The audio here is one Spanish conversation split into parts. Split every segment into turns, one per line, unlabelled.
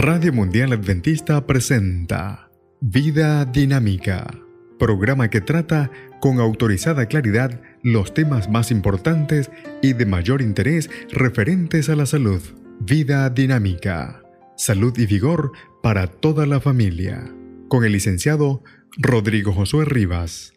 Radio Mundial Adventista presenta Vida Dinámica, programa que trata con autorizada claridad los temas más importantes y de mayor interés referentes a la salud. Vida Dinámica, salud y vigor para toda la familia, con el licenciado Rodrigo Josué Rivas.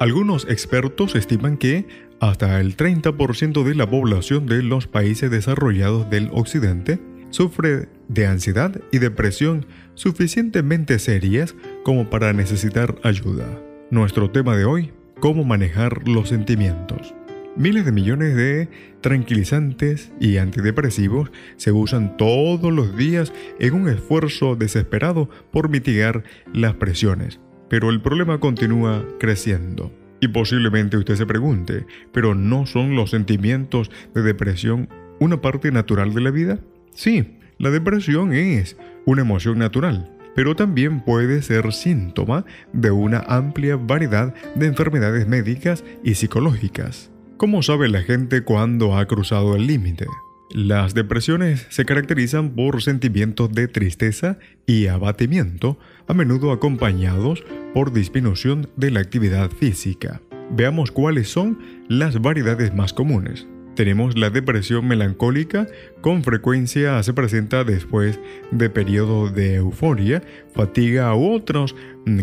Algunos expertos estiman que hasta el 30% de la población de los países desarrollados del Occidente sufre de ansiedad y depresión suficientemente serias como para necesitar ayuda. Nuestro tema de hoy, cómo manejar los sentimientos. Miles de millones de tranquilizantes y antidepresivos se usan todos los días en un esfuerzo desesperado por mitigar las presiones, pero el problema continúa creciendo. Y posiblemente usted se pregunte, ¿pero no son los sentimientos de depresión una parte natural de la vida? Sí, la depresión es una emoción natural, pero también puede ser síntoma de una amplia variedad de enfermedades médicas y psicológicas. ¿Cómo sabe la gente cuándo ha cruzado el límite? Las depresiones se caracterizan por sentimientos de tristeza y abatimiento, a menudo acompañados por disminución de la actividad física. Veamos cuáles son las variedades más comunes. Tenemos la depresión melancólica, con frecuencia se presenta después de periodos de euforia, fatiga u otras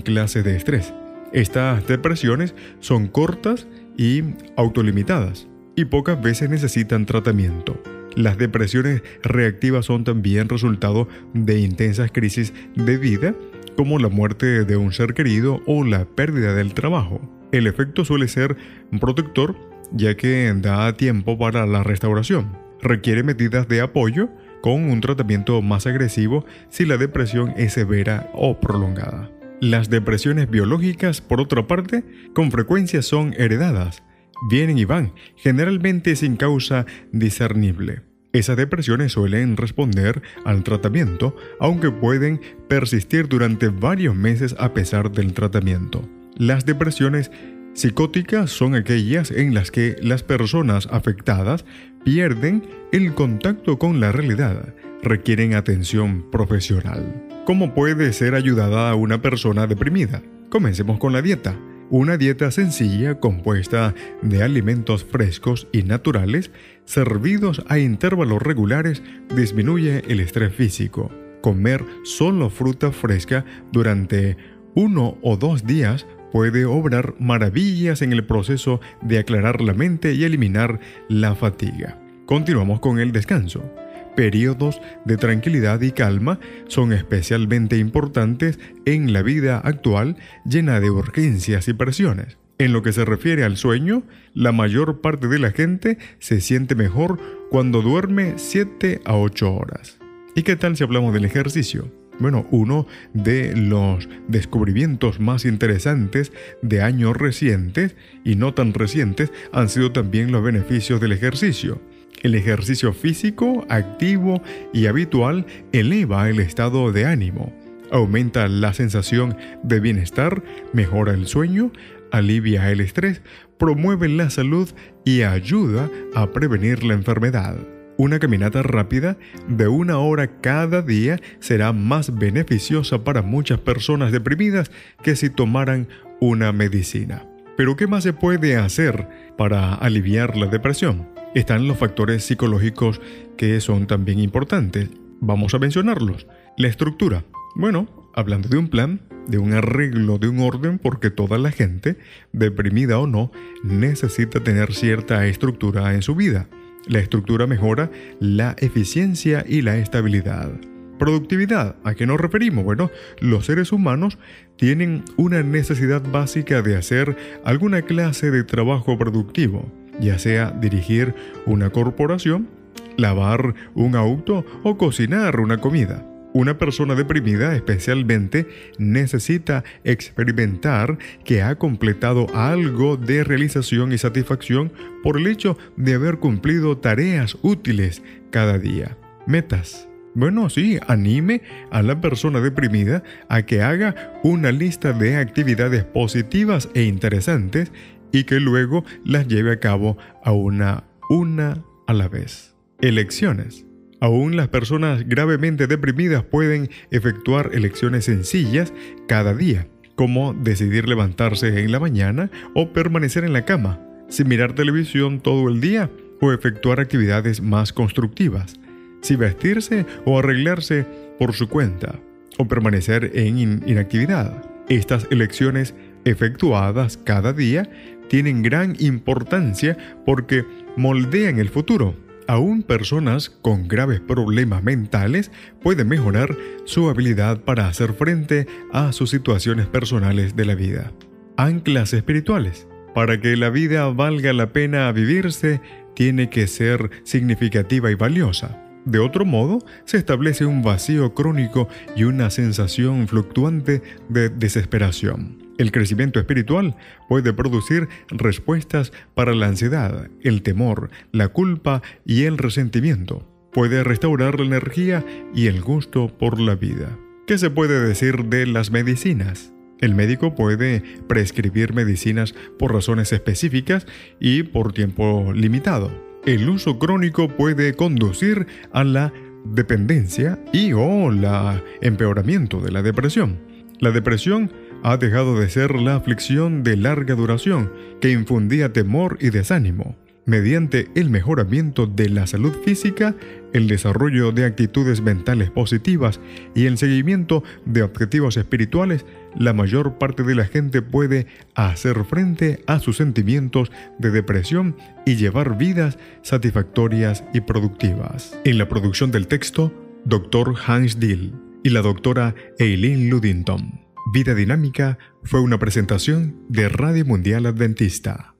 clases de estrés. Estas depresiones son cortas y autolimitadas y pocas veces necesitan tratamiento. Las depresiones reactivas son también resultado de intensas crisis de vida, como la muerte de un ser querido o la pérdida del trabajo. El efecto suele ser protector ya que da tiempo para la restauración. Requiere medidas de apoyo con un tratamiento más agresivo si la depresión es severa o prolongada. Las depresiones biológicas, por otra parte, con frecuencia son heredadas. Vienen y van, generalmente sin causa discernible. Esas depresiones suelen responder al tratamiento, aunque pueden persistir durante varios meses a pesar del tratamiento. Las depresiones Psicóticas son aquellas en las que las personas afectadas pierden el contacto con la realidad, requieren atención profesional. ¿Cómo puede ser ayudada a una persona deprimida? Comencemos con la dieta. Una dieta sencilla compuesta de alimentos frescos y naturales servidos a intervalos regulares disminuye el estrés físico. Comer solo fruta fresca durante uno o dos días puede obrar maravillas en el proceso de aclarar la mente y eliminar la fatiga. Continuamos con el descanso. Periodos de tranquilidad y calma son especialmente importantes en la vida actual llena de urgencias y presiones. En lo que se refiere al sueño, la mayor parte de la gente se siente mejor cuando duerme 7 a 8 horas. ¿Y qué tal si hablamos del ejercicio? Bueno, uno de los descubrimientos más interesantes de años recientes y no tan recientes han sido también los beneficios del ejercicio. El ejercicio físico, activo y habitual eleva el estado de ánimo, aumenta la sensación de bienestar, mejora el sueño, alivia el estrés, promueve la salud y ayuda a prevenir la enfermedad. Una caminata rápida de una hora cada día será más beneficiosa para muchas personas deprimidas que si tomaran una medicina. Pero ¿qué más se puede hacer para aliviar la depresión? Están los factores psicológicos que son también importantes. Vamos a mencionarlos. La estructura. Bueno, hablando de un plan, de un arreglo, de un orden, porque toda la gente, deprimida o no, necesita tener cierta estructura en su vida. La estructura mejora la eficiencia y la estabilidad. Productividad, ¿a qué nos referimos? Bueno, los seres humanos tienen una necesidad básica de hacer alguna clase de trabajo productivo, ya sea dirigir una corporación, lavar un auto o cocinar una comida. Una persona deprimida especialmente necesita experimentar que ha completado algo de realización y satisfacción por el hecho de haber cumplido tareas útiles cada día. Metas. Bueno, sí, anime a la persona deprimida a que haga una lista de actividades positivas e interesantes y que luego las lleve a cabo a una una a la vez. Elecciones. Aún las personas gravemente deprimidas pueden efectuar elecciones sencillas cada día, como decidir levantarse en la mañana o permanecer en la cama, sin mirar televisión todo el día o efectuar actividades más constructivas, si vestirse o arreglarse por su cuenta, o permanecer en inactividad. Estas elecciones efectuadas cada día tienen gran importancia porque moldean el futuro. Aún personas con graves problemas mentales pueden mejorar su habilidad para hacer frente a sus situaciones personales de la vida. Anclas espirituales. Para que la vida valga la pena vivirse, tiene que ser significativa y valiosa. De otro modo, se establece un vacío crónico y una sensación fluctuante de desesperación. El crecimiento espiritual puede producir respuestas para la ansiedad, el temor, la culpa y el resentimiento. Puede restaurar la energía y el gusto por la vida. ¿Qué se puede decir de las medicinas? El médico puede prescribir medicinas por razones específicas y por tiempo limitado. El uso crónico puede conducir a la dependencia y o la empeoramiento de la depresión. La depresión ha dejado de ser la aflicción de larga duración que infundía temor y desánimo. Mediante el mejoramiento de la salud física, el desarrollo de actitudes mentales positivas y el seguimiento de objetivos espirituales, la mayor parte de la gente puede hacer frente a sus sentimientos de depresión y llevar vidas satisfactorias y productivas. En la producción del texto, Dr. Hans Dill y la doctora Eileen Ludington. Vida Dinámica fue una presentación de Radio Mundial Adventista